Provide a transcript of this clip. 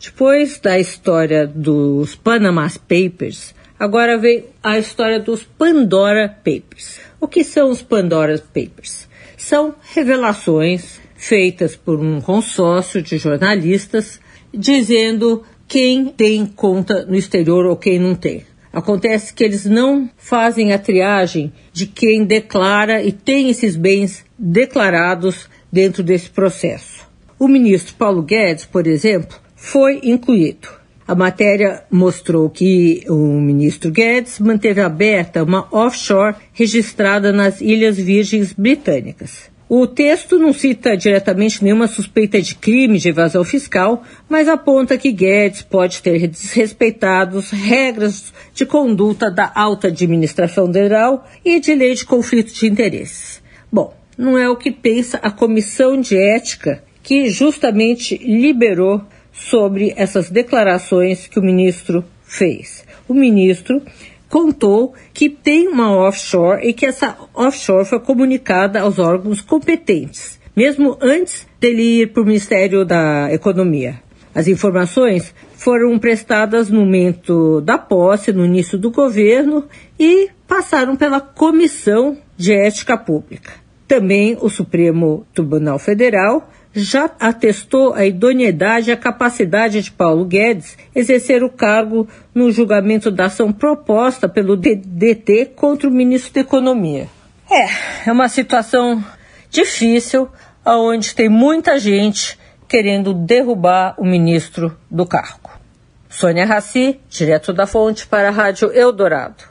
depois da história dos Panama Papers, agora vem a história dos Pandora Papers. O que são os Pandora Papers? São revelações feitas por um consórcio de jornalistas dizendo quem tem conta no exterior ou quem não tem. Acontece que eles não fazem a triagem de quem declara e tem esses bens declarados dentro desse processo. O ministro Paulo Guedes, por exemplo, foi incluído. A matéria mostrou que o ministro Guedes manteve aberta uma offshore registrada nas Ilhas Virgens Britânicas. O texto não cita diretamente nenhuma suspeita de crime de evasão fiscal, mas aponta que Guedes pode ter desrespeitado as regras de conduta da alta administração federal e de lei de conflito de interesses. Bom, não é o que pensa a comissão de ética que justamente liberou sobre essas declarações que o ministro fez. O ministro contou que tem uma offshore e que essa offshore foi comunicada aos órgãos competentes, mesmo antes dele ir para o Ministério da Economia. As informações foram prestadas no momento da posse, no início do governo, e passaram pela Comissão de Ética Pública. Também o Supremo Tribunal Federal já atestou a idoneidade e a capacidade de Paulo Guedes exercer o cargo no julgamento da ação proposta pelo DT contra o ministro da Economia. É, é uma situação difícil, onde tem muita gente querendo derrubar o ministro do cargo. Sônia Raci, direto da fonte para a Rádio Eldorado.